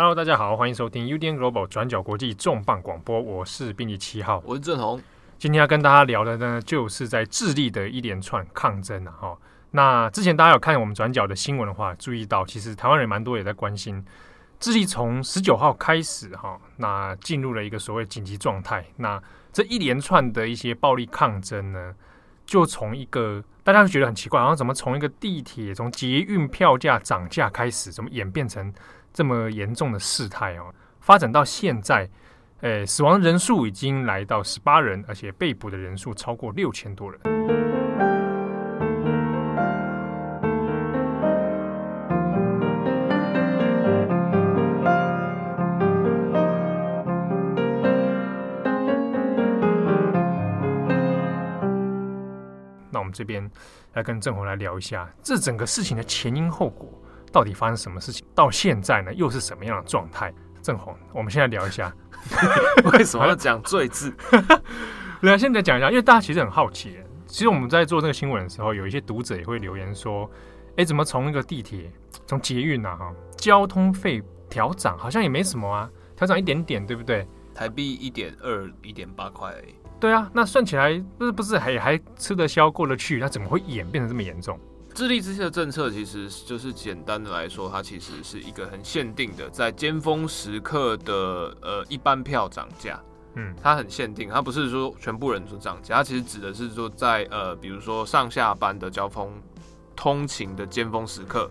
Hello，大家好，欢迎收听 UDN Global 转角国际重磅广播，我是编辑七号，我是郑红。今天要跟大家聊的呢，就是在智利的一连串抗争啊。哈，那之前大家有看我们转角的新闻的话，注意到其实台湾人蛮多也在关心，智利从十九号开始哈，那进入了一个所谓紧急状态。那这一连串的一些暴力抗争呢，就从一个大家会觉得很奇怪，然后怎么从一个地铁从捷运票价涨价开始，怎么演变成这么严重的事态哦？发展到现在，诶，死亡人数已经来到十八人，而且被捕的人数超过六千多人。那我们这边来跟郑红来聊一下，这整个事情的前因后果到底发生什么事情？到现在呢，又是什么样的状态？正红，我们现在聊一下，为什么要讲“罪”字？来，现在讲一下，因为大家其实很好奇。其实我们在做这个新闻的时候，有一些读者也会留言说：“哎，怎么从那个地铁、从捷运啊，哈，交通费调涨，好像也没什么啊，调涨一点点，对不对？台币一点二、一点八块而已。”对啊，那算起来不是不是还还吃得消过得去？那怎么会演变成这么严重？智利这些的政策其实就是简单的来说，它其实是一个很限定的，在尖峰时刻的呃一般票涨价。嗯，它很限定，它不是说全部人都涨价，它其实指的是说在呃比如说上下班的交通通勤的尖峰时刻，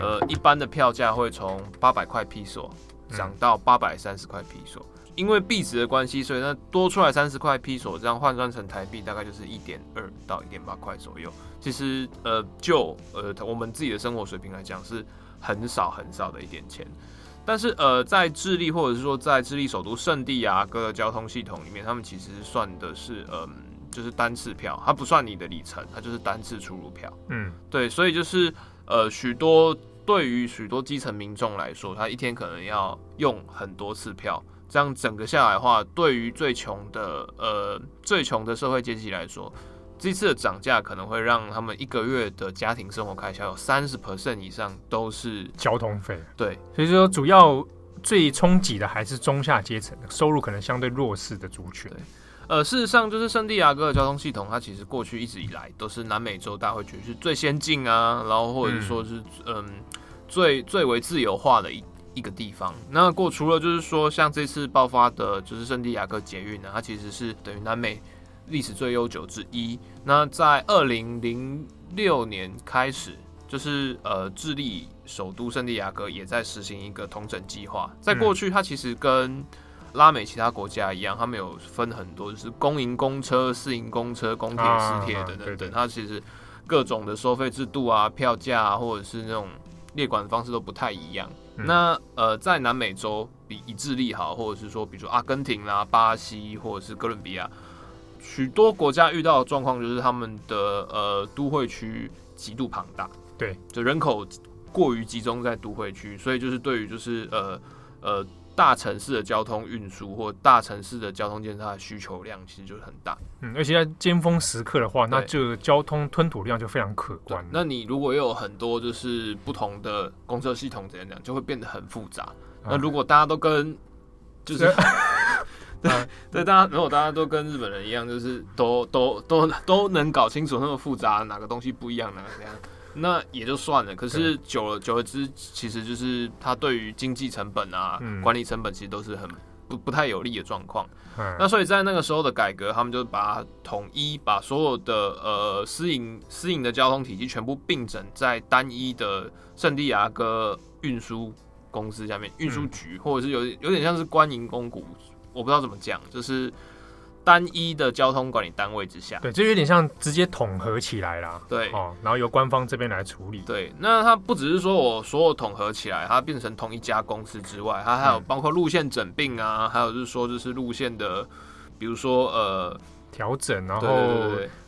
呃一般的票价会从八百块披索涨到八百三十块披索。因为币值的关系，所以那多出来三十块披索，这样换算成台币大概就是一点二到一点八块左右。其实呃，就呃我们自己的生活水平来讲，是很少很少的一点钱。但是呃，在智利或者是说在智利首都圣地亚哥的交通系统里面，他们其实算的是嗯、呃，就是单次票，它不算你的里程，它就是单次出入票。嗯，对，所以就是呃许多对于许多基层民众来说，他一天可能要用很多次票。这样整个下来的话，对于最穷的呃最穷的社会阶级来说，这次的涨价可能会让他们一个月的家庭生活开销有三十 percent 以上都是交通费。对，所以说主要最冲击的还是中下阶层，收入可能相对弱势的族群。呃，事实上就是圣地亚哥的交通系统，它其实过去一直以来都是南美洲大家会觉得是最先进啊，然后或者说是嗯、呃、最最为自由化的一。一个地方，那过除了就是说，像这次爆发的，就是圣地亚哥捷运呢，它其实是等于南美历史最悠久之一。那在二零零六年开始，就是呃，智利首都圣地亚哥也在实行一个统整计划。在过去，它其实跟拉美其他国家一样，他们有分很多，就是公营公车、私营公车、公铁、私铁等等等。它其实各种的收费制度啊、票价啊，或者是那种列管的方式都不太一样。那呃，在南美洲比以智利好，或者是说，比如说阿根廷啦、巴西或者是哥伦比亚，许多国家遇到的状况就是他们的呃都会区极度庞大，对，就人口过于集中在都会区，所以就是对于就是呃呃。大城市的交通运输或大城市的交通建设的需求量其实就是很大，嗯，而且在尖峰时刻的话，那这交通吞吐量就非常可观。那你如果又有很多就是不同的公车系统怎样讲，就会变得很复杂。那如果大家都跟 就是 对对，大家如果大家都跟日本人一样，就是都都都都能搞清楚那么复杂，哪个东西不一样，哪个怎样。那也就算了，可是久了久而之，其实就是它对于经济成本啊、嗯、管理成本，其实都是很不不太有利的状况。嗯、那所以在那个时候的改革，他们就把它统一，把所有的呃私营私营的交通体系全部并整在单一的圣地亚哥运输公司下面，运输局、嗯、或者是有有点像是官营公股，我不知道怎么讲，就是。单一的交通管理单位之下，对，这有点像直接统合起来啦。对，哦，然后由官方这边来处理。对，那它不只是说我所有统合起来，它变成同一家公司之外，它还有包括路线整并啊，嗯、还有就是说就是路线的，比如说呃调整，然后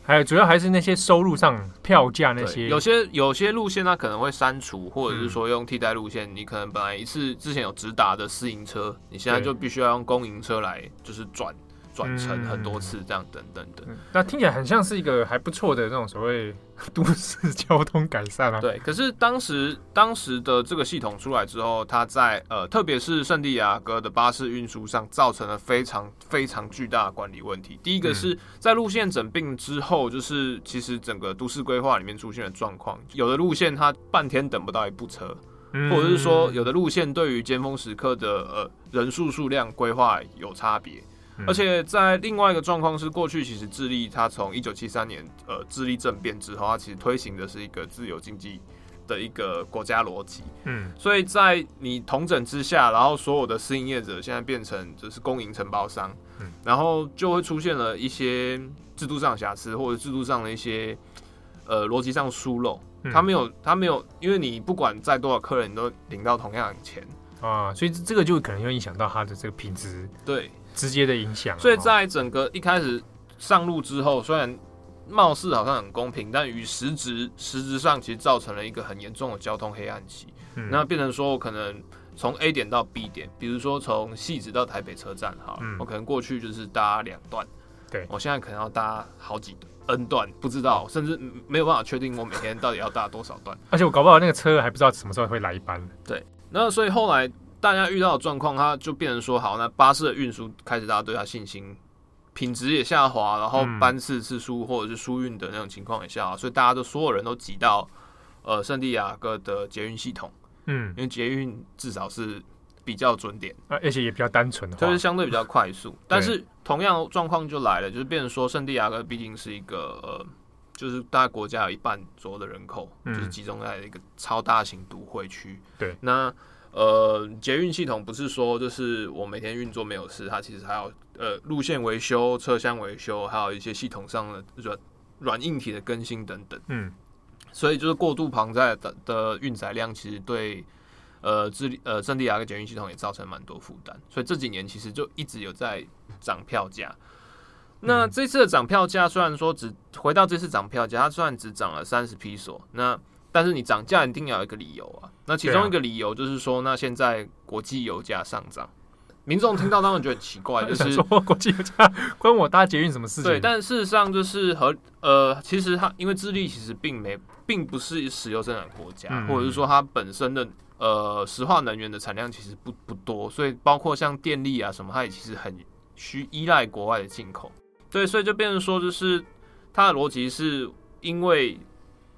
还有主要还是那些收入上票价那些，有些有些路线它可能会删除，或者是说用替代路线，嗯、你可能本来一次之前有直达的私营车，你现在就必须要用公营车来就是转。转乘很多次，这样等等等、嗯。那听起来很像是一个还不错的那种所谓 都市交通改善啊。对，可是当时当时的这个系统出来之后，它在呃，特别是圣地亚哥的巴士运输上，造成了非常非常巨大的管理问题。第一个是在路线整并之后，就是其实整个都市规划里面出现的状况，有的路线它半天等不到一部车。或者是说，有的路线对于尖峰时刻的呃人数数量规划有差别，而且在另外一个状况是，过去其实智利它从一九七三年呃智利政变之后，它其实推行的是一个自由经济的一个国家逻辑，嗯，所以在你统整之下，然后所有的私营业者现在变成就是公营承包商，嗯，然后就会出现了一些制度上瑕疵或者制度上的一些呃逻辑上疏漏。他没有，他没有，因为你不管载多少客人，你都领到同样的钱。啊，所以这个就可能会影响到他的这个品质，对，直接的影响。所以在整个一开始上路之后，虽然貌似好像很公平，但与实质实质上其实造成了一个很严重的交通黑暗期。嗯、那变成说我可能从 A 点到 B 点，比如说从汐止到台北车站，哈，嗯、我可能过去就是搭两段，对，我现在可能要搭好几段。N 段不知道，甚至没有办法确定我每天到底要搭多少段，而且我搞不好那个车还不知道什么时候会来一班。对，那所以后来大家遇到的状况，它就变成说，好，那巴士的运输开始大家对它信心，品质也下滑，然后班次次数或者是疏运的那种情况也下滑，所以大家都所有人都挤到呃圣地亚哥的捷运系统，嗯，因为捷运至少是。比较准点，而且也比较单纯，就是相对比较快速。但是同样状况就来了，就是变成说，圣地亚哥毕竟是一个呃，就是大概国家有一半左右的人口，就是集中在一个超大型都会区。对，那呃，捷运系统不是说就是我每天运作没有事，它其实还有呃路线维修、车厢维修，还有一些系统上的软软硬体的更新等等。嗯，所以就是过度庞载的的运载量，其实对。呃，智利呃，圣地亚哥捷运系统也造成蛮多负担，所以这几年其实就一直有在涨票价。那这次的涨票价虽然说只回到这次涨票价，它虽然只涨了三十批索，那但是你涨价一定要有一个理由啊。那其中一个理由就是说，那现在国际油价上涨，民众听到当然觉得很奇怪，就是说国际油价关我搭捷运什么事情？对，但事实上就是和呃，其实它因为智利其实并没并不是石油生产国家，嗯、或者是说它本身的。呃，石化能源的产量其实不不多，所以包括像电力啊什么，它也其实很需依赖国外的进口。对，所以就变成说，就是它的逻辑是因为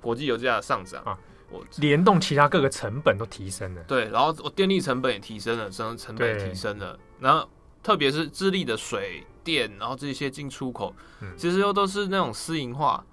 国际油价的上涨啊，我联动其他各个成本都提升了。对，然后我电力成本也提升了，生成本也提升了。然后特别是智利的水电，然后这些进出口，其实又都是那种私营化，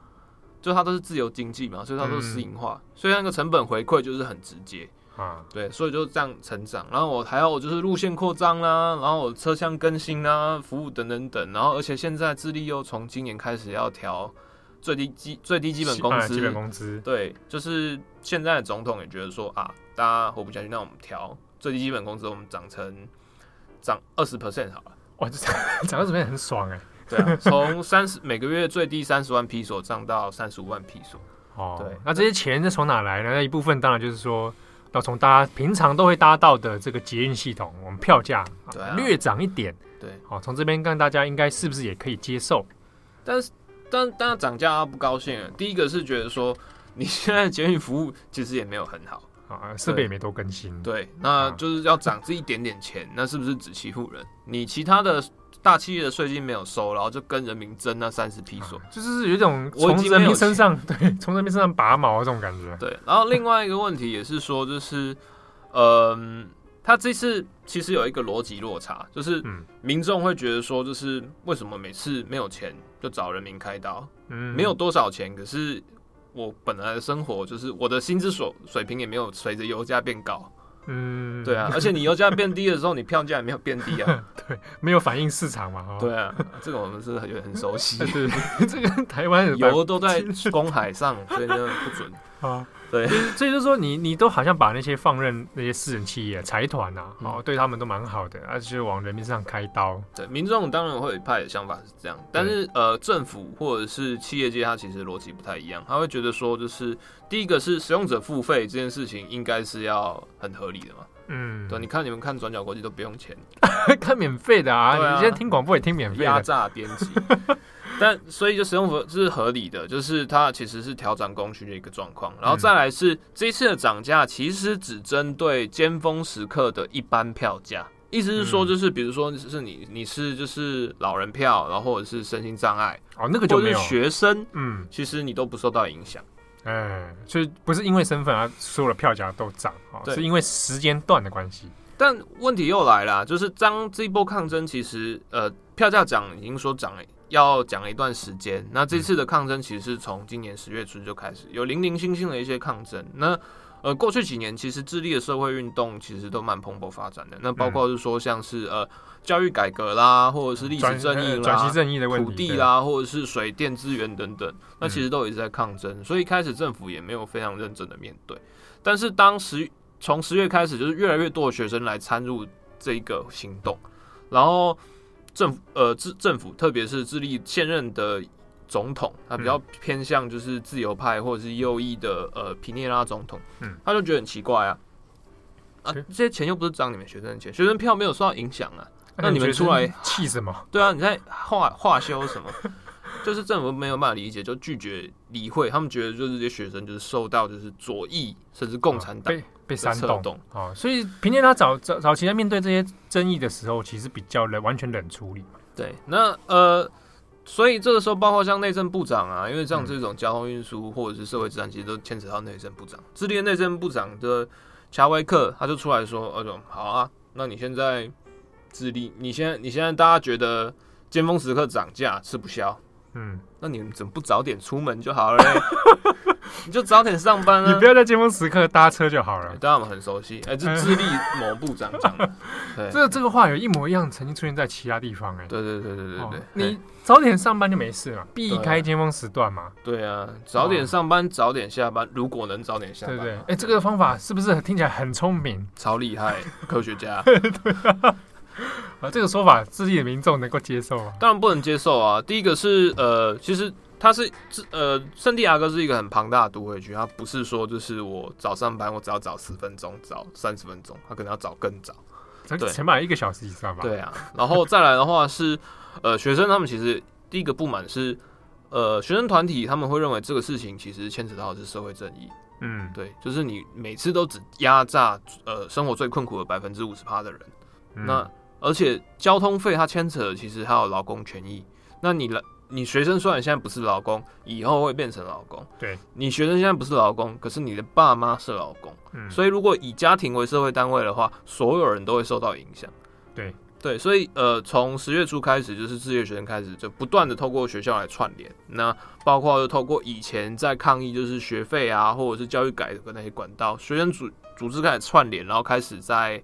就它都是自由经济嘛，所以它都是私营化，所以那个成本回馈就是很直接。啊，对，所以就这样成长，然后我还有就是路线扩张啦，然后我车厢更新啦，服务等等等，然后而且现在智利又从今年开始要调最低基最低基本工资，基本工资，对，就是现在的总统也觉得说啊，大家活不下去，那我们调。最低基本工资，我们涨成涨二十 percent 好了，哇，这涨 二十 percent 很爽哎，对啊，从三十 每个月最低三十万披索涨到三十五万披索，哦，对，那这些钱是从哪来呢？那一部分当然就是说。要从大家平常都会搭到的这个捷运系统，我们票价略涨一点，对，好，从这边看大家应该是不是也可以接受？但是，但但涨价不高兴。第一个是觉得说，你现在捷运服务其实也没有很好啊，设备也没多更新，对，那就是要涨这一点点钱，那是不是只欺负人？你其他的。大企业的税金没有收，然后就跟人民争那三十批索，啊，就是有一种从人民身上对，从人民身上拔毛这种感觉。对，然后另外一个问题也是说，就是，嗯，他这次其实有一个逻辑落差，就是民众会觉得说，就是为什么每次没有钱就找人民开刀？嗯，没有多少钱，可是我本来的生活就是我的薪资所水平也没有随着油价变高。嗯，对啊，而且你油价变低的时候，你票价也没有变低啊。对，没有反映市场嘛。对啊，这个我们是很很熟悉。对，这个台湾油都在公海上，所以呢不准啊。对，所以就是说你，你你都好像把那些放任那些私人企业、财团呐，哦，对他们都蛮好的，而且往人民身上开刀。对，民众当然会有一派的想法是这样，但是呃，政府或者是企业界，它其实逻辑不太一样，他会觉得说，就是第一个是使用者付费这件事情应该是要很合理的嘛。嗯，对，你看你们看转角国际都不用钱，看免费的啊，啊。你现在听广播也听免费，压榨编辑。但所以就使用服是合理的，就是它其实是调整供需的一个状况。然后再来是这一次的涨价，其实只针对尖峰时刻的一般票价。意思是说，就是比如说是你你是就是老人票，然后或者是身心障碍哦，那个就没有学生，嗯，其实你都不受到影响。哎，所以不是因为身份而所有的票价都涨，哦，是因为时间段的关系。但问题又来了，就是当这一波抗争，其实呃票价涨已经说涨了，要讲一段时间。那这次的抗争其实是从今年十月初就开始有零零星星的一些抗争。那呃，过去几年其实智利的社会运动其实都蛮蓬勃发展的。那包括是说像是呃教育改革啦，或者是历史正义啦、转型正义的问题、土地啦，或者是水电资源等等，那其实都一直在抗争。所以一开始政府也没有非常认真的面对。但是当时从十月开始，就是越来越多的学生来参入这一个行动，然后政府呃政政府，特别是智利现任的。总统他比较偏向就是自由派或者是右翼的呃皮涅拉总统，嗯，他就觉得很奇怪啊，啊这些钱又不是涨你们学生的钱，学生票没有受到影响啊，那你们出来气什么？对啊，你在化化修什么？就是政府没有办法理解，就拒绝理会，他们觉得就是这些学生就是受到就是左翼甚至共产党被被煽动啊，所以皮涅拉早早早期在面对这些争议的时候，其实比较冷，完全冷处理嘛。对，那呃。所以这个时候，包括像内政部长啊，因为像这种交通运输或者是社会治安，其实都牵扯到内政部长。智利的内政部长的乔维克他就出来说：“呃，好啊，那你现在智利，你现在你现在大家觉得尖峰时刻涨价吃不消，嗯，那你们怎么不早点出门就好了嘞？” 你就早点上班啊！你不要在尖峰时刻搭车就好了。当然我们很熟悉，哎、欸，这智利某部长讲的。对，这这个话有一模一样，曾经出现在其他地方、欸。哎，对对对对对对、哦，你早点上班就没事了，避开尖峰时段嘛。对啊，早点上班，早点下班，如果能早点下班，对对。哎、欸，这个方法是不是听起来很聪明？超厉害，科学家。对啊，啊，这个说法，自己的民众能够接受吗？当然不能接受啊。第一个是呃，其实。它是呃，圣地亚哥是一个很庞大的都会区，它不是说就是我早上班，我只要早十分钟，早三十分钟，他可能要早更早，对，起码一个小时以上吧。对啊，然后再来的话是呃，学生他们其实第一个不满是呃，学生团体他们会认为这个事情其实牵扯到的是社会正义，嗯，对，就是你每次都只压榨呃生活最困苦的百分之五十趴的人，嗯、那而且交通费它牵扯的其实还有劳工权益，那你来。你学生虽然现在不是劳工，以后会变成劳工。对，你学生现在不是劳工，可是你的爸妈是劳工。嗯，所以如果以家庭为社会单位的话，所有人都会受到影响。对对，所以呃，从十月初开始，就是自业学生开始就不断的透过学校来串联，那包括就透过以前在抗议就是学费啊，或者是教育改革那些管道，学生组组织开始串联，然后开始在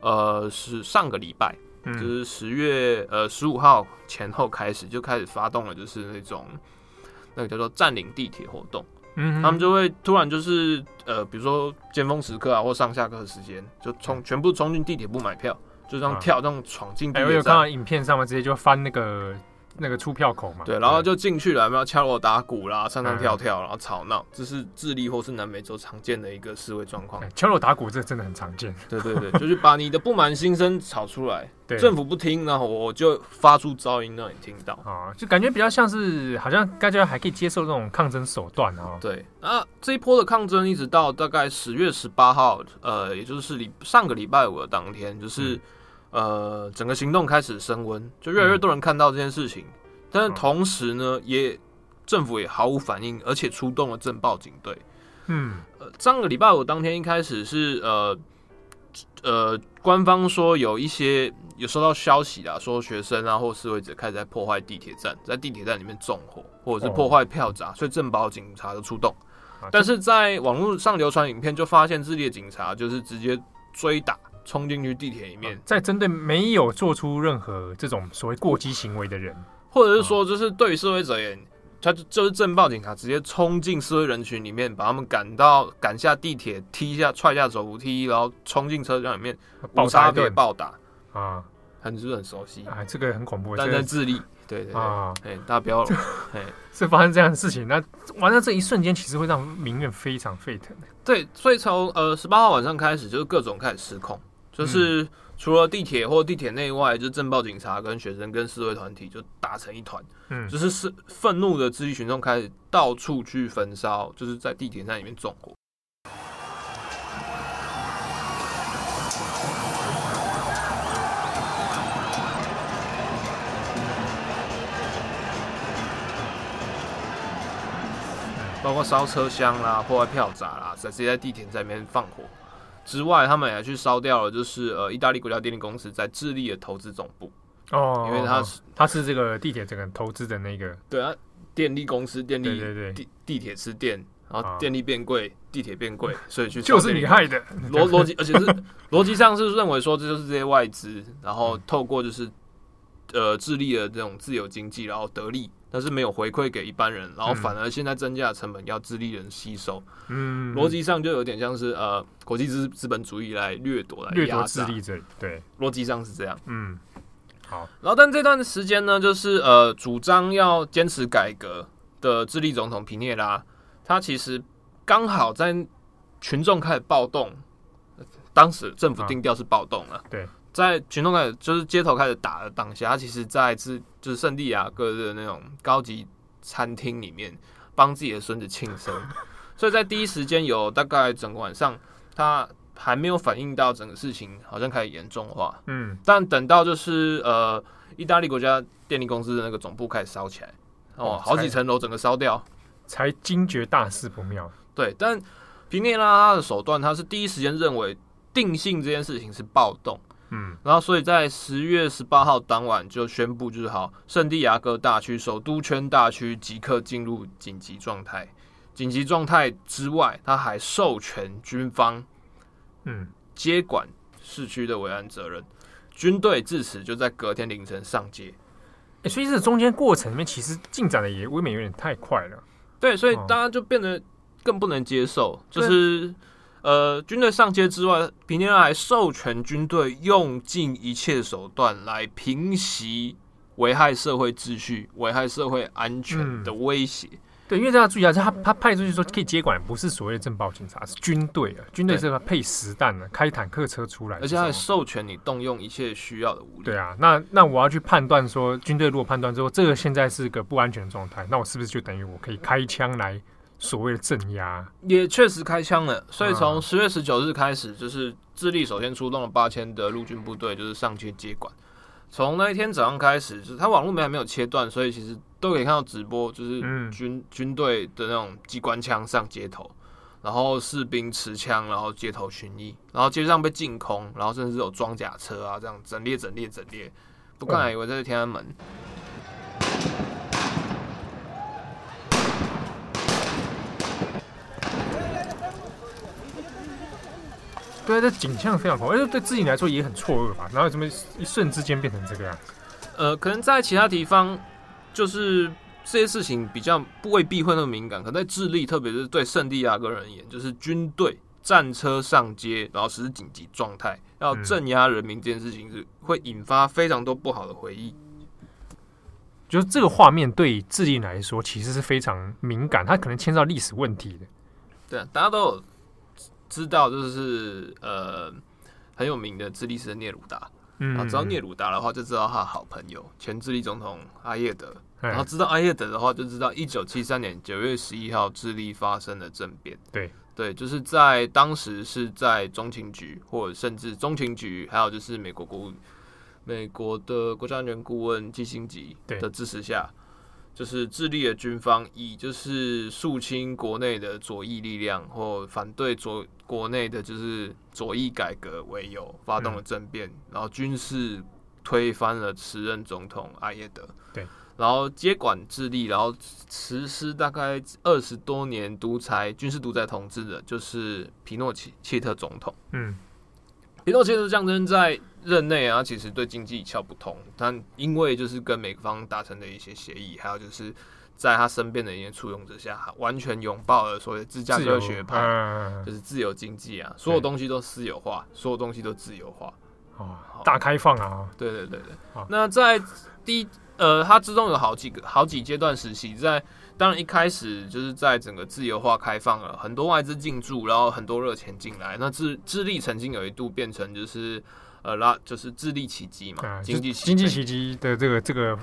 呃是上个礼拜。就是十月呃十五号前后开始就开始发动了，就是那种那个叫做占领地铁活动。嗯，他们就会突然就是呃，比如说尖峰时刻啊，或上下课时间，就冲全部冲进地铁不买票，就这样跳，这样闯进地铁站。我有看到影片上面直接就翻那个。那个出票口嘛，对，然后就进去了，有没有敲锣打鼓啦，上上跳跳，然后吵闹，这是智利或是南美洲常见的一个示威状况。敲锣打鼓这真的很常见，对对对，就是把你的不满心声吵出来，政府不听，然后我就发出噪音让你听到啊，就感觉比较像是好像大家还可以接受这种抗争手段啊。对，那这一波的抗争一直到大概十月十八号，呃，也就是礼上个礼拜五的当天，就是。嗯呃，整个行动开始升温，就越来越多人看到这件事情，嗯、但是同时呢，也政府也毫无反应，而且出动了镇暴警队。嗯，呃，上个礼拜五当天一开始是呃呃，官方说有一些有收到消息啊，说学生啊或示威者开始在破坏地铁站，在地铁站里面纵火或者是破坏票闸，哦、所以镇暴警察就出动。啊、但是在网络上流传影片，就发现智利的警察就是直接追打。冲进去地铁里面，在针对没有做出任何这种所谓过激行为的人，或者是说，就是对于示威者而言，他就就是镇暴警察直接冲进示威人群里面，把他们赶到赶下地铁，踢下踹下走扶梯，然后冲进车厢里面，暴杀对暴打。啊，很是不是很熟悉？啊，这个很恐怖，但在智利，对对对，哎，大家不要，哎，是发生这样的事情，那完了这一瞬间，其实会让民怨非常沸腾。对，所以从呃十八号晚上开始，就是各种开始失控。就是除了地铁或地铁内外，就镇暴警察跟学生跟示威团体就打成一团，嗯，就是是愤怒的智利群众开始到处去焚烧，就是在地铁站里面纵火。包括烧车厢啦、破坏票闸啦，直接在地铁在里面放火之外，他们也去烧掉了，就是呃，意大利国家电力公司在智利的投资总部哦，因为它是它是这个地铁整个投资的那个对啊，电力公司电力对对对地地铁吃电，然后电力变贵，地铁变贵，所以去 就是你害的逻逻辑，而且是逻辑上是认为说这就是这些外资，然后透过就是呃智利的这种自由经济，然后得利。但是没有回馈给一般人，然后反而现在增加的成本要智利人吸收，嗯，逻辑上就有点像是呃国际资资本主义来掠夺来掠夺智利这，对，逻辑上是这样，嗯，好，然后但这段时间呢，就是呃主张要坚持改革的智利总统皮涅拉，他其实刚好在群众开始暴动，当时政府定调是暴动了，啊，对。在群众开始就是街头开始打的当下，他其实在是就是圣地亚哥的那种高级餐厅里面帮自己的孙子庆生，所以在第一时间有大概整个晚上，他还没有反应到整个事情好像开始严重化，嗯，但等到就是呃意大利国家电力公司的那个总部开始烧起来，哦，好几层楼整个烧掉，才惊觉大事不妙。对，但皮涅拉他的手段，他是第一时间认为定性这件事情是暴动。嗯，然后所以在十月十八号当晚就宣布，就是好，圣地亚哥大区首都圈大区即刻进入紧急状态。紧急状态之外，他还授权军方，嗯，接管市区的维安责任。军队至此就在隔天凌晨上街。欸，所以这中间过程里面，其实进展的也未免有点太快了。对，所以大家就变得更不能接受，就是。呃，军队上街之外，皮涅拉还授权军队用尽一切手段来平息危害社会秩序、危害社会安全的威胁。嗯。对，因为大家注意啊，他他派出去说可以接管，不是所谓的镇暴警察，是军队啊。军队是要配实弹的，开坦克车出来，而且他还授权你动用一切需要的武力。对啊，那那我要去判断说，军队如果判断之后，这个现在是个不安全的状态，那我是不是就等于我可以开枪来？所谓的镇压。也确实开枪了，所以从十月十九日开始，就是智利首先出动了八千的陆军部队，就是上街接管。从那一天早上开始，就是他网络没还没有切断，所以其实都可以看到直播，就是军、嗯、军队的那种机关枪上街头，然后士兵持枪，然后街头巡弋，然后街上被净空，然后甚至有装甲车啊，这样整列整列整列，不看还以为这是天安门。对，这景象非常好，而且对自己来说也很错愕吧？然后怎么一瞬之间变成这个样子？呃，可能在其他地方，就是这些事情比较不未必会那么敏感。可在智利，特别是对圣地亚哥人而言，就是军队战车上街，然后实施紧急状态，要镇压人民这件事情，是会引发非常多不好的回忆。就是这个画面对智利来说，其实是非常敏感，它可能牵涉到历史问题的。对啊，大家都有。知道就是呃很有名的智利是聂鲁达，嗯，然后知道聂鲁达的话，就知道他的好朋友前智利总统阿耶德，然后知道阿耶德的话，就知道一九七三年九月十一号智利发生了政变，对。对，就是在当时是在中情局或者甚至中情局，还有就是美国国务美国的国家安全顾问基辛吉的支持下。就是智利的军方以就是肃清国内的左翼力量或反对左国内的就是左翼改革为由，发动了政变，然后军事推翻了时任总统阿耶德，对，然后接管智利，然后实施大概二十多年独裁军事独裁统治的，就是皮诺切切特总统，嗯。皮诺切特象征在任内啊，其实对经济一窍不通，但因为就是跟美方达成的一些协议，还有就是在他身边的一些簇拥之下，完全拥抱了所谓芝加哥学派，嗯、就是自由经济啊，所有东西都私有化，所有东西都自由化，哦，大开放啊，对对对对。那在第呃，它之中有好几个好几阶段时期，在当然一开始就是在整个自由化开放了，很多外资进驻，然后很多热钱进来，那智智利曾经有一度变成就是呃拉就是智利奇迹嘛，啊、经济经济奇迹的这个这个。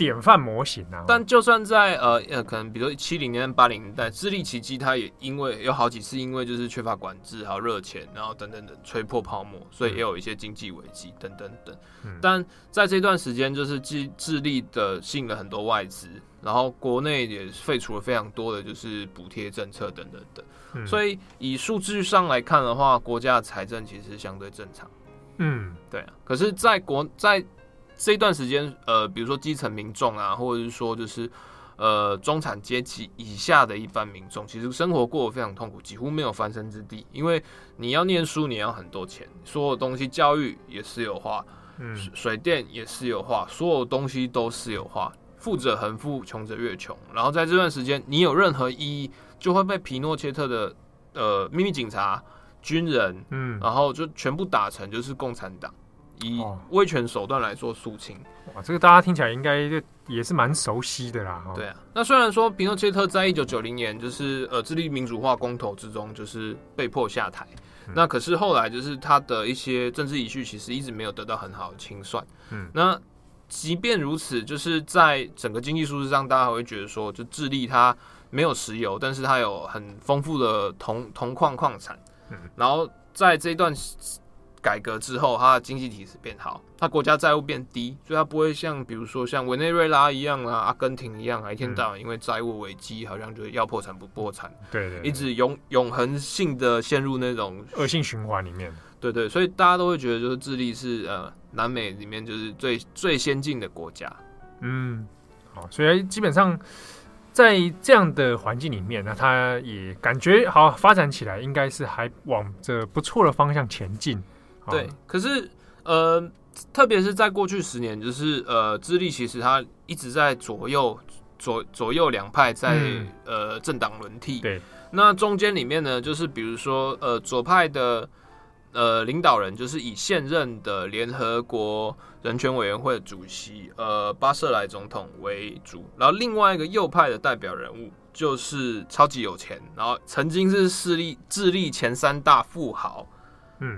典范模型啊！但就算在呃呃，可能比如说七零年代、八零年代，智利奇迹它也因为有好几次因为就是缺乏管制，还有热钱，然后等等等吹破泡沫，所以也有一些经济危机等等等。嗯、但在这段时间，就是智智利的吸引了很多外资，然后国内也废除了非常多的就是补贴政策等等等。嗯、所以以数据上来看的话，国家的财政其实相对正常。嗯，对啊。可是，在国在这一段时间，呃，比如说基层民众啊，或者是说就是，呃，中产阶级以下的一般民众，其实生活过得非常痛苦，几乎没有翻身之地。因为你要念书，你要很多钱，所有东西，教育也私有化，嗯，水电也私有化，所有东西都私有化，富者恒富，穷者越穷。然后在这段时间，你有任何异议，就会被皮诺切特的呃秘密警察、军人，嗯，然后就全部打成就是共产党。以威权手段来做肃清，哇，这个大家听起来应该也是蛮熟悉的啦。对啊，那虽然说皮诺切特在一九九零年就是呃智利民主化公投之中就是被迫下台，嗯、那可是后来就是他的一些政治遗绪其实一直没有得到很好的清算。嗯，那即便如此，就是在整个经济数字上，大家还会觉得说，就智利它没有石油，但是它有很丰富的铜铜矿矿产。嗯，然后在这一段。改革之后，它的经济体制变好，它国家债务变低，所以它不会像比如说像委内瑞拉一样啊，阿根廷一样啊，一天到晚因为债务危机，好像就是要破产不破产，对，对对，一直永永恒性的陷入那种恶性循环里面。对，对对，所以大家都会觉得就是智利是呃南美里面就是最最先进的国家。嗯，好，所以基本上在这样的环境里面，那它也感觉好发展起来，应该是还往着不错的方向前进。对，可是呃，特别是在过去十年，就是呃，智利其实它一直在左右左左右两派在、嗯、呃政党轮替。对，那中间里面呢，就是比如说呃左派的呃领导人，就是以现任的联合国人权委员会主席呃巴舍莱总统为主，然后另外一个右派的代表人物就是超级有钱，然后曾经是势力智利前三大富豪。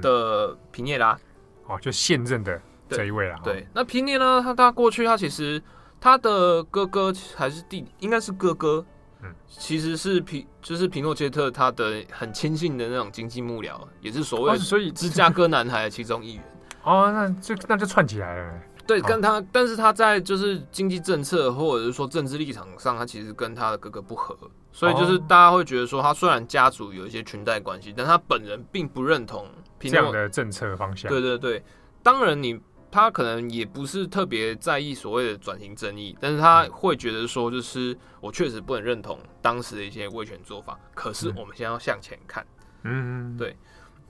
的皮涅拉，哦，就现任的这一位啦。对，那皮涅拉他他过去他其实他的哥哥还是弟，应该是哥哥，嗯，其实是皮就是皮诺切特他的很亲信的那种经济幕僚，也是所谓所以芝加哥男孩的其中一员。哦，那就那就串起来了。对，跟他，但是他在就是经济政策或者是说政治立场上，他其实跟他的哥哥不合，所以就是大家会觉得说，他虽然家族有一些裙带关系，但他本人并不认同。这样的政策方向，对对对，当然你他可能也不是特别在意所谓的转型正义，但是他会觉得说，就是我确实不能认同当时的一些威权做法，可是我们现在要向前看，嗯，对，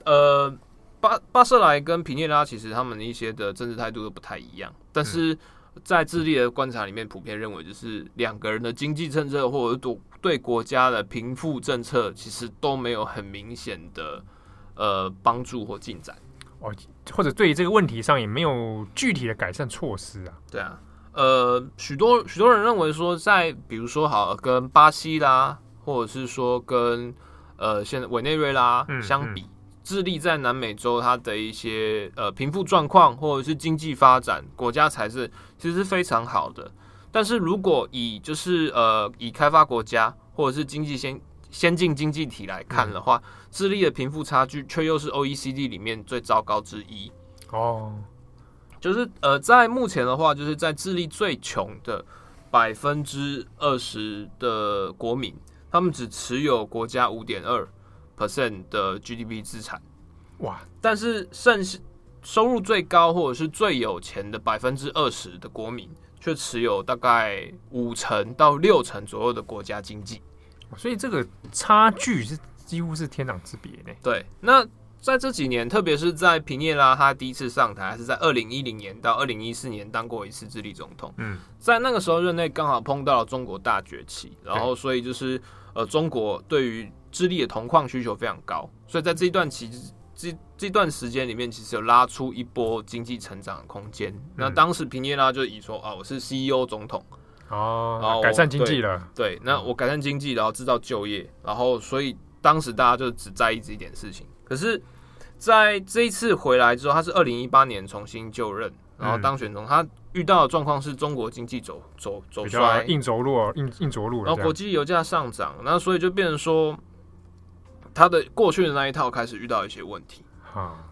呃，巴巴塞莱跟皮涅拉其实他们的一些的政治态度都不太一样，但是在智利的观察里面，普遍认为就是两个人的经济政策或者对对国家的贫富政策，其实都没有很明显的。呃，帮助或进展，哦，或者对于这个问题上也没有具体的改善措施啊。对啊，呃，许多许多人认为说，在比如说好跟巴西啦，或者是说跟呃现在委内瑞拉相比，嗯嗯、智利在南美洲它的一些呃贫富状况或者是经济发展，国家财政其实是非常好的。但是如果以就是呃以开发国家或者是经济先先进经济体来看的话，嗯、智利的贫富差距却又是 OECD 里面最糟糕之一。哦，就是呃，在目前的话，就是在智利最穷的百分之二十的国民，他们只持有国家五点二 percent 的 GDP 资产。哇！但是剩下收入最高或者是最有钱的百分之二十的国民，却持有大概五成到六成左右的国家经济。所以这个差距是几乎是天壤之别呢。对，那在这几年，特别是在皮涅拉他第一次上台，还是在二零一零年到二零一四年当过一次智利总统。嗯，在那个时候任内刚好碰到了中国大崛起，然后所以就是呃，中国对于智利的铜矿需求非常高，所以在这一段期这这段时间里面，其实有拉出一波经济成长的空间。嗯、那当时皮涅拉就以说啊，我是 CEO 总统哦，然后改善经济了对。对，那我改善经济，然后制造就业，然后所以当时大家就只在意这一点事情。可是，在这一次回来之后，他是二零一八年重新就任，然后当选中，他遇到的状况是中国经济走走走衰，硬着陆，硬硬着陆，然后国际油价上涨，那所以就变成说。他的过去的那一套开始遇到一些问题，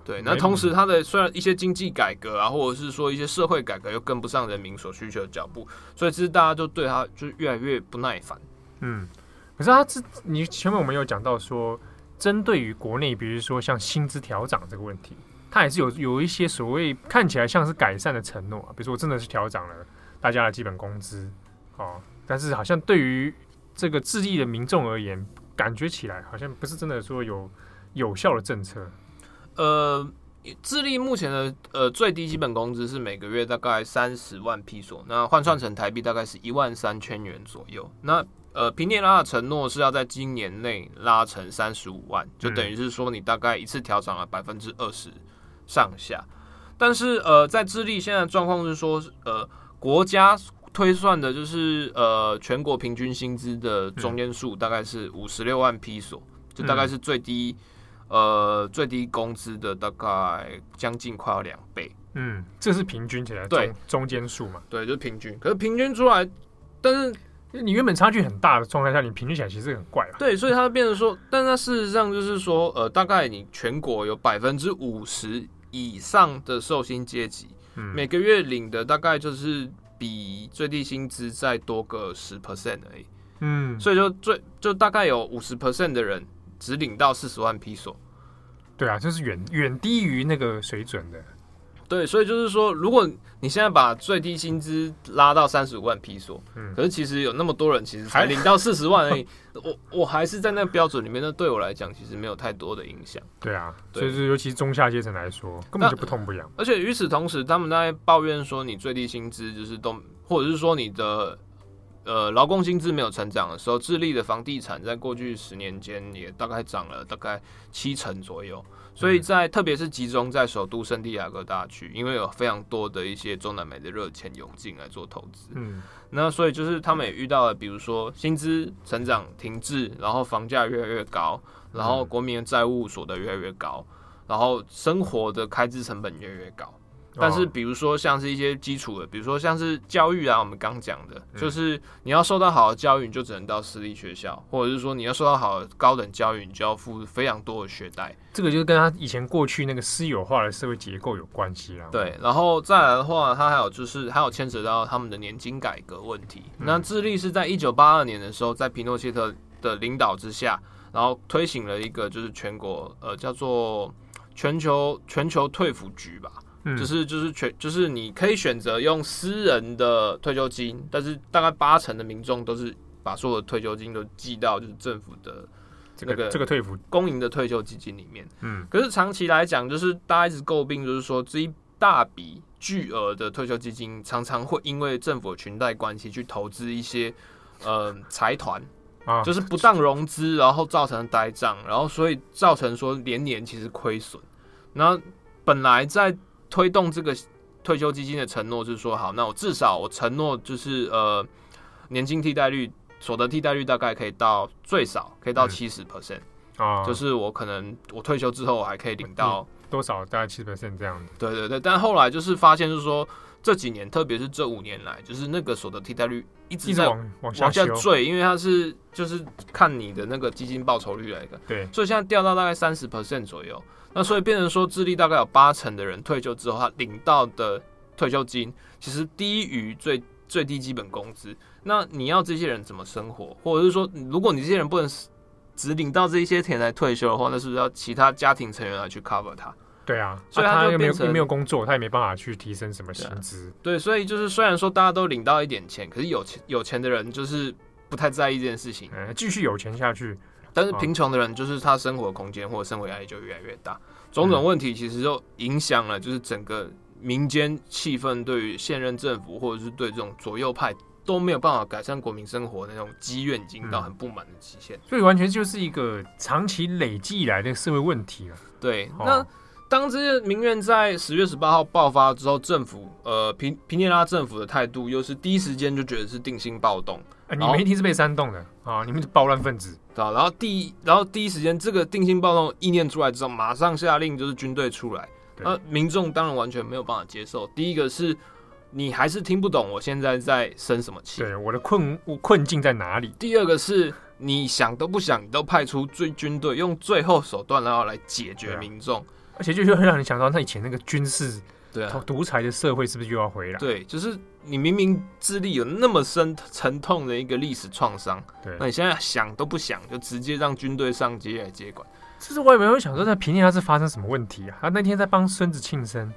对，那同时他的虽然一些经济改革啊，或者是说一些社会改革又跟不上人民所需求的脚步，所以其实大家就对他就越来越不耐烦。嗯，可是他这你前面我们有讲到说，针对于国内，比如说像薪资调涨这个问题，他也是有有一些所谓看起来像是改善的承诺啊，比如说我真的是调涨了大家的基本工资，哦，但是好像对于这个智利的民众而言。感觉起来好像不是真的说有有效的政策。呃，智利目前的呃最低基本工资是每个月大概三十万披索，那换算成台币大概是一万三千元左右。那呃，平涅拉的承诺是要在今年内拉成三十五万，就等于是说你大概一次调涨了百分之二十上下。但是呃，在智利现在状况是说，呃，国家。推算的就是呃全国平均薪资的中间数大概是五十六万披索，就大概是最低呃最低工资的大概将近快要两倍。嗯，这是平均起来对中间数嘛？对，就是平均。可是平均出来，但是你原本差距很大的状态下，你平均起来其实很怪啊。对，所以它变成说，但它事实上就是说，呃，大概你全国有百分之五十以上的受薪阶级，每个月领的大概就是。比最低薪资再多个十 percent 而已，嗯，所以就最就大概有五十 percent 的人只领到四十万披索，对啊，这是远远低于那个水准的。对，所以就是说，如果你现在把最低薪资拉到三十五万披索，嗯，可是其实有那么多人其实才领到四十万而已，我我还是在那个标准里面，那对我来讲其实没有太多的影响。对啊，所以是尤其中下阶层来说，根本就不痛不痒。而且与此同时，他们在抱怨说你最低薪资就是都，或者是说你的。呃，劳工薪资没有成长的时候，智利的房地产在过去十年间也大概涨了大概七成左右。所以在特别是集中在首都圣地亚哥大区，因为有非常多的一些中南美的热钱涌进来做投资。嗯，那所以就是他们也遇到了，比如说薪资成长停滞，然后房价越来越高，然后国民的债务所得越来越高，然后生活的开支成本越来越高。但是，比如说像是一些基础的，比如说像是教育啊，我们刚讲的，就是你要受到好的教育，你就只能到私立学校，或者是说你要受到好的高等教育，你就要付非常多的学贷。这个就是跟他以前过去那个私有化的社会结构有关系啦。对，然后再来的话，它还有就是还有牵扯到他们的年金改革问题。那智利是在一九八二年的时候，在皮诺切特的领导之下，然后推行了一个就是全国呃叫做全球全球退抚局吧。就是就是全就是你可以选择用私人的退休金，但是大概八成的民众都是把所有的退休金都寄到就是政府的这个这个退服公营的退休基金里面。嗯，可是长期来讲，就是大家一直诟病，就是说这一大笔巨额的退休基金常常会因为政府的裙带关系去投资一些呃财团啊，就是不当融资，然后造成呆账，然后所以造成说连年其实亏损。那本来在推动这个退休基金的承诺就是说，好，那我至少我承诺就是呃，年金替代率、所得替代率大概可以到最少可以到七十 percent 啊，就是我可能我退休之后我还可以领到多少？大概七十 percent 这样子。对对对，但后来就是发现就是说这几年，特别是这五年来，就是那个所得替代率一直在往往下坠，因为它是就是看你的那个基金报酬率来的，对，所以现在掉到大概三十 percent 左右。那所以变成说，智利大概有八成的人退休之后，他领到的退休金其实低于最最低基本工资。那你要这些人怎么生活？或者是说，如果你这些人不能只领到这一些钱来退休的话，那是不是要其他家庭成员来去 cover 他？对啊，所以他又没有没有工作，他也没办法去提升什么薪资。对，所以就是虽然说大家都领到一点钱，可是有钱有钱的人就是不太在意这件事情，嗯、继续有钱下去。但是贫穷的人，就是他生活空间或者生活压力就越来越大，种种问题其实就影响了，就是整个民间气氛对于现任政府或者是对这种左右派都没有办法改善国民生活的那种积怨，已经到很不满的极限，所以完全就是一个长期累积以来的社会问题了。对，那当这些民怨在十月十八号爆发之后，政府呃皮皮涅拉政府的态度又是第一时间就觉得是定性暴动。欸、你们一定是被煽动的啊！你们是暴乱分子，对，然后第一，然后第一时间这个定性暴动意念出来之后，马上下令就是军队出来。那民众当然完全没有办法接受。第一个是，你还是听不懂我现在在生什么气？对，我的困我困境在哪里？第二个是，你想都不想，你都派出最军队用最后手段然后来解决民众，啊，而且就是会让人想到他以前那个军事。对啊，独裁的社会是不是又要回来？对，就是你明明智力有那么深沉痛的一个历史创伤，对，那你现在想都不想，就直接让军队上街来接管。其实我也没有想说，在平定他是发生什么问题啊？他那天在帮孙子庆生，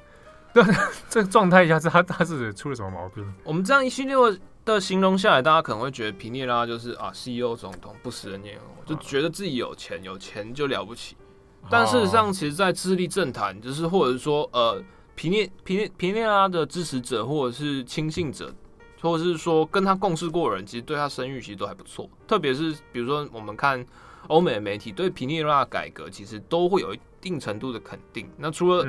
对，这个状态下是他他是出了什么毛病？我们这样一系列的形容下来，大家可能会觉得皮涅拉就是啊，CEO 总统不食人间烟火，就觉得自己有钱，有钱就了不起。但事实上，其实，在智利政坛，就是或者是说呃。皮涅皮涅皮涅拉的支持者，或者是亲信者，或者是说跟他共事过的人，其实对他声誉其实都还不错。特别是比如说，我们看欧美的媒体对皮涅拉的改革，其实都会有一定程度的肯定。那除了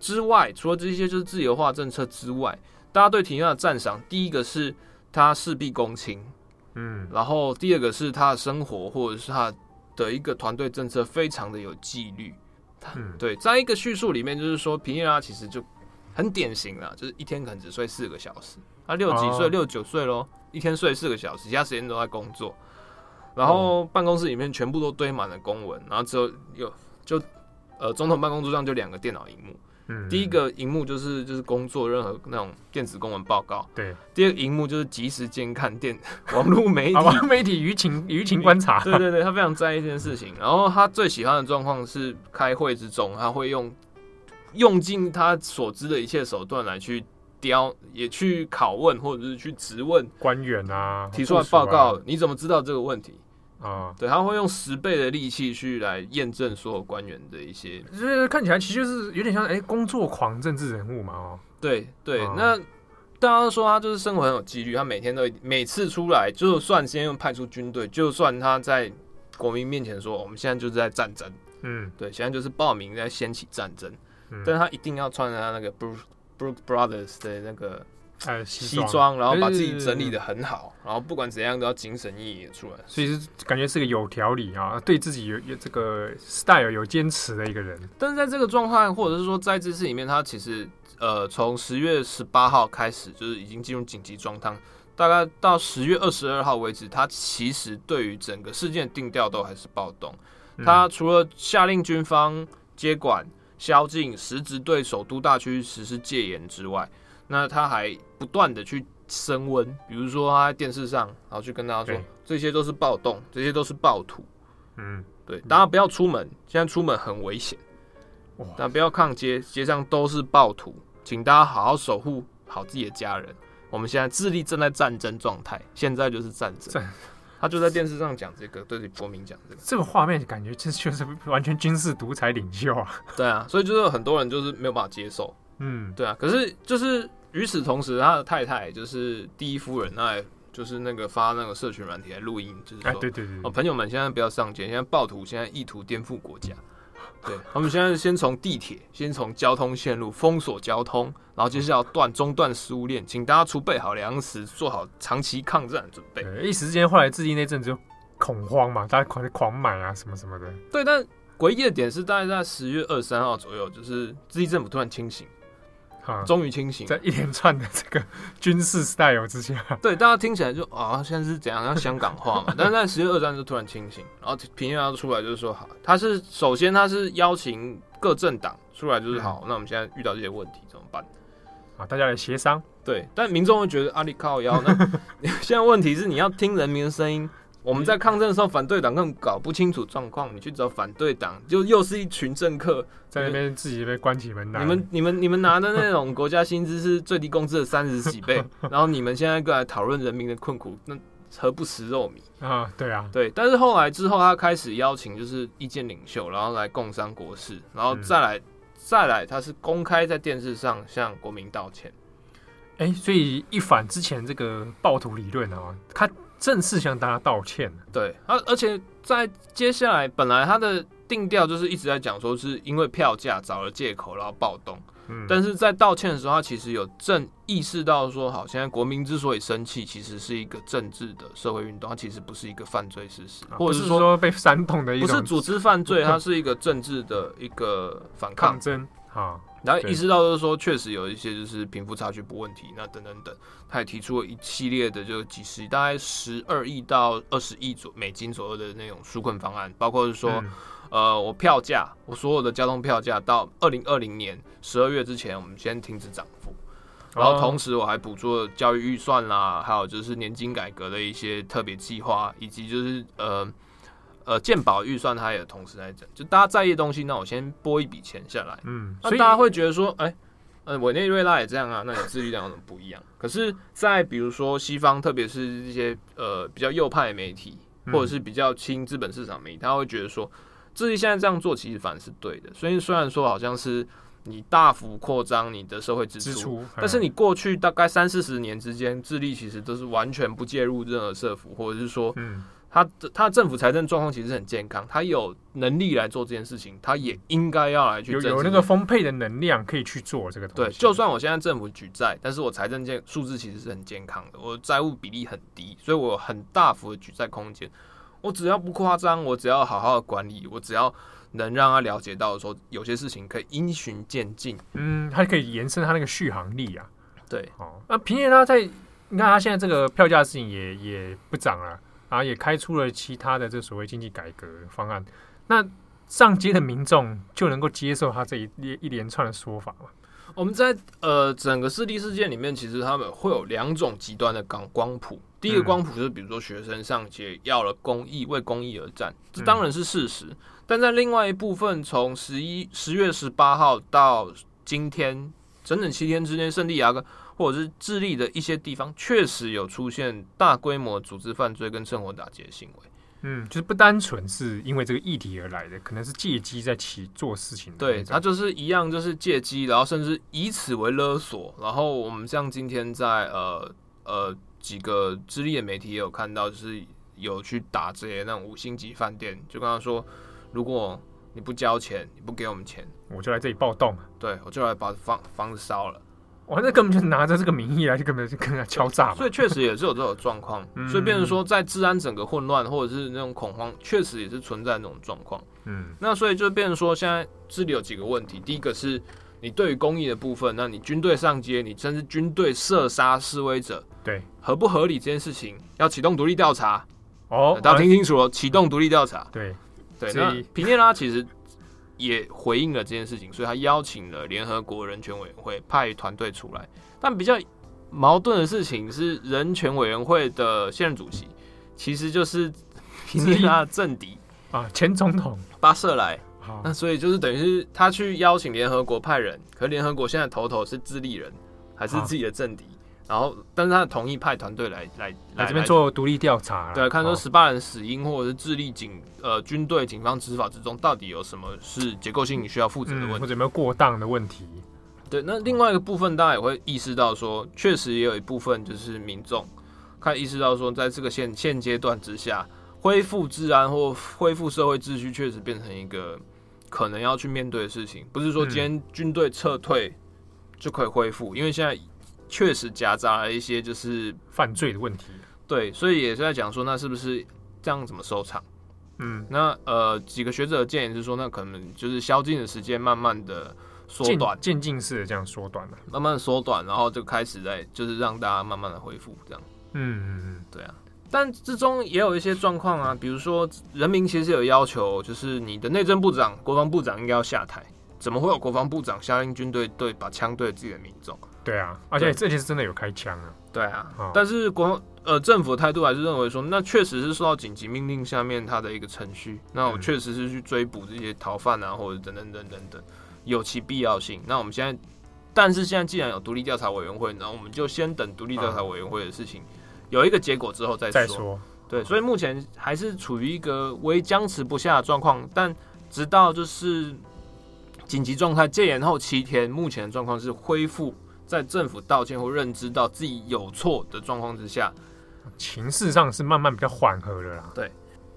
之外，除了这些就是自由化政策之外，大家对皮涅拉的赞赏，第一个是他事必躬亲，嗯，然后第二个是他的生活或者是他的一个团队政策非常的有纪律。嗯，对，在一个叙述里面，就是说皮涅拉其实就很典型了，就是一天可能只睡四个小时。他六几岁，六九岁喽，一天睡四个小时，其他时间都在工作。然后办公室里面全部都堆满了公文，然后只有有就呃总统办公桌上就两个电脑荧幕。第一个荧幕就是就是工作任何那种电子公文报告，对。第二个荧幕就是及时监看电 网络媒体，网络媒体舆情舆情观察。对对对，他非常在意这件事情。然后他最喜欢的状况是开会之中，他会用用尽他所知的一切手段来去刁，也去拷问或者是去质问官员啊，提出来报告，你怎么知道这个问题？啊，对，他会用十倍的力气去来验证所有官员的一些，就是看起来其实就是有点像哎、欸，工作狂政治人物嘛，哦，对对，那大家都说他就是生活很有纪律，他每天都每次出来，就算先用派出军队，就算他在国民面前说我们现在就是在战争，嗯，对，现在就是报名在掀起战争，嗯、但是他一定要穿着他那个 Brook Brook Brothers 的那个。西装，然后把自己整理得很好，然后不管怎样都要精神奕奕的出来，所以是感觉是个有条理啊，对自己有有这个 style 有坚持的一个人。但是在这个状态，或者是说在这次里面，他其实呃从十月十八号开始就是已经进入紧急状态，大概到十月二十二号为止，他其实对于整个事件的定调都还是暴动。他除了下令军方接管、宵禁，实质对首都大区实施戒严之外，那他还不断的去升温，比如说他在电视上，然后去跟大家说，这些都是暴动，这些都是暴徒。嗯，对，大家不要出门，现在出门很危险。但，不要抗街，街上都是暴徒，请大家好好守护好自己的家人。我们现在智利正在战争状态，现在就是战争。战他就在电视上讲这个，对国民讲这个，这个画面感觉这就是完全军事独裁领袖啊。对啊，所以就是很多人就是没有办法接受。嗯，对啊，可是就是。与此同时，他的太太就是第一夫人，那就是那个发那个社群软体来录音，就是说，对对对，哦，朋友们现在不要上街，现在暴徒现在意图颠覆国家，对，他们现在先从地铁，先从交通线路封锁交通，然后接下来断中断食物链，请大家储备好粮食，做好长期抗战的准备。一时之间，后来自己那阵子就恐慌嘛，大家狂狂买啊什么什么的。对，但诡异的点是，大概在十月二十三号左右，就是智利政府突然清醒。终于清醒，在一连串的这个 军事 style 之下，对大家听起来就啊，现在是怎样？像香港话嘛？但是在十月二战就突然清醒，然后平原要出来就是说，好，他是首先他是邀请各政党出来，就是好，那我们现在遇到这些问题怎么办？啊，大家来协商。对，但民众会觉得阿里靠腰，那 现在问题是你要听人民的声音。我们在抗争的时候，反对党更搞不清楚状况，你去找反对党，就又是一群政客在那边自己被关起门来。你们、你们、你们拿的那种国家薪资是最低工资的三十几倍，然后你们现在过来讨论人民的困苦，那何不食肉糜 啊？对啊，对。但是后来之后，他开始邀请就是意见领袖，然后来共商国事，然后再来、嗯、再来，他是公开在电视上向国民道歉。哎，所以一反之前这个暴徒理论啊，他正式向大家道歉。对，而而且在接下来，本来他的定调就是一直在讲说是因为票价找了借口然后暴动。但是在道歉的时候，他其实有正意识到说，好，现在国民之所以生气，其实是一个政治的社会运动，它其实不是一个犯罪事实，或者是说被煽动的一种，不是组织犯罪，它是一个政治的一个反抗争啊。然后意识到就是说，确实有一些就是贫富差距不问题，那等等等，他也提出了一系列的就几十大概十二亿到二十亿左美金左右的那种纾困方案，包括是说。呃，我票价，我所有的交通票价到二零二零年十二月之前，我们先停止涨幅。然后同时我还补助了教育预算啦，还有就是年金改革的一些特别计划，以及就是呃呃鉴宝预算，它也同时在整。就大家在意的东西，那我先拨一笔钱下来。嗯，所以大家会觉得说，哎、欸，呃，委内瑞拉也这样啊，那你智利这样有什么不一样？可是，在比如说西方，特别是一些呃比较右派媒体，或者是比较亲资本市场媒体，他会觉得说。智利现在这样做其实反而是对的，所以虽然说好像是你大幅扩张你的社会支出，支出但是你过去大概三四十年之间，智利其实都是完全不介入任何社福，或者是说，嗯，他他政府财政状况其实很健康，他有能力来做这件事情，他也应该要来去有有那个丰沛的能量可以去做这个东西。对，就算我现在政府举债，但是我财政健数字其实是很健康的，我债务比例很低，所以我有很大幅的举债空间。我只要不夸张，我只要好好的管理，我只要能让他了解到说有些事情可以因循渐进，嗯，它可以延伸他那个续航力啊。对，哦，那平耶拉在你看他现在这个票价的事情也也不涨了，然后也开出了其他的这所谓经济改革方案，那上街的民众就能够接受他这一一连串的说法吗？我们在呃整个四地事件里面，其实他们会有两种极端的光光谱。第一个光谱就是，比如说学生上街要了公益，为公益而战，这当然是事实。但在另外一部分，从十一十月十八号到今天整整七天之间，圣地亚哥或者是智利的一些地方，确实有出现大规模组织犯罪跟趁火打劫的行为。嗯，就是不单纯是因为这个议题而来的，可能是借机在起做事情。对，他就是一样，就是借机，然后甚至以此为勒索。然后我们像今天在呃呃几个智利的媒体也有看到，就是有去打这些那种五星级饭店，就跟他说，如果你不交钱，你不给我们钱，我就来这里暴动。对，我就来把房房子烧了。我那根本就拿着这个名义来，就根本就跟他敲诈。所以确实也是有这种状况，所以变成说，在治安整个混乱或者是那种恐慌，确实也是存在那种状况。嗯，那所以就变成说，现在这里有几个问题。第一个是你对于公益的部分，那你军队上街，你甚至军队射杀示威者，对，合不合理这件事情，要启动独立调查。哦，大家听清楚了，启动独立调查。对，对。那平耶拉其实。也回应了这件事情，所以他邀请了联合国人权委员会派团队出来。但比较矛盾的事情是，人权委员会的现任主席其实就是平耶拉的政敌啊，前总统巴瑟莱。那所以就是等于是他去邀请联合国派人，可联合国现在头头是智利人，还是自己的政敌？然后，但是他同意派团队来来来这边做独立调查，对，看说十八人死因，或者是智利警呃军队警方执法之中，到底有什么是结构性需要负责的问题，或者有没有过当的问题？对，那另外一个部分，大家也会意识到说，确实也有一部分就是民众开始意识到说，在这个现现阶段之下，恢复治安或恢复社会秩序，确实变成一个可能要去面对的事情。不是说今天军队撤退就可以恢复，因为现在。确实夹杂了一些就是犯罪的问题，对，所以也是在讲说，那是不是这样怎么收场？嗯，那呃几个学者的建议是说，那可能就是宵禁的时间慢慢的缩短，渐进式的这样缩短了，慢慢的缩短，然后就开始在就是让大家慢慢的恢复这样。嗯嗯嗯，对啊，但之中也有一些状况啊，比如说人民其实有要求，就是你的内政部长、国防部长应该要下台，怎么会有国防部长下令军队对把枪对自己的民众？对啊，而且这其实真的有开枪啊。对啊，哦、但是国呃政府的态度还是认为说，那确实是受到紧急命令下面它的一个程序，那我确实是去追捕这些逃犯啊，或者等等等等等，有其必要性。那我们现在，但是现在既然有独立调查委员会，那我们就先等独立调查委员会的事情有一个结果之后再说。再说，对，所以目前还是处于一个微僵持不下的状况，但直到就是紧急状态戒严后七天，目前的状况是恢复。在政府道歉或认知到自己有错的状况之下，情势上是慢慢比较缓和的啦。对，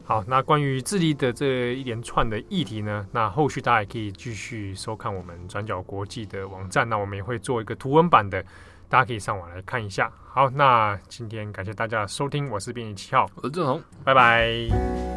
好，那关于智利的这一连串的议题呢，那后续大家也可以继续收看我们转角国际的网站，那我们也会做一个图文版的，大家可以上网来看一下。好，那今天感谢大家的收听，我是编辑七号，我是郑红，拜拜。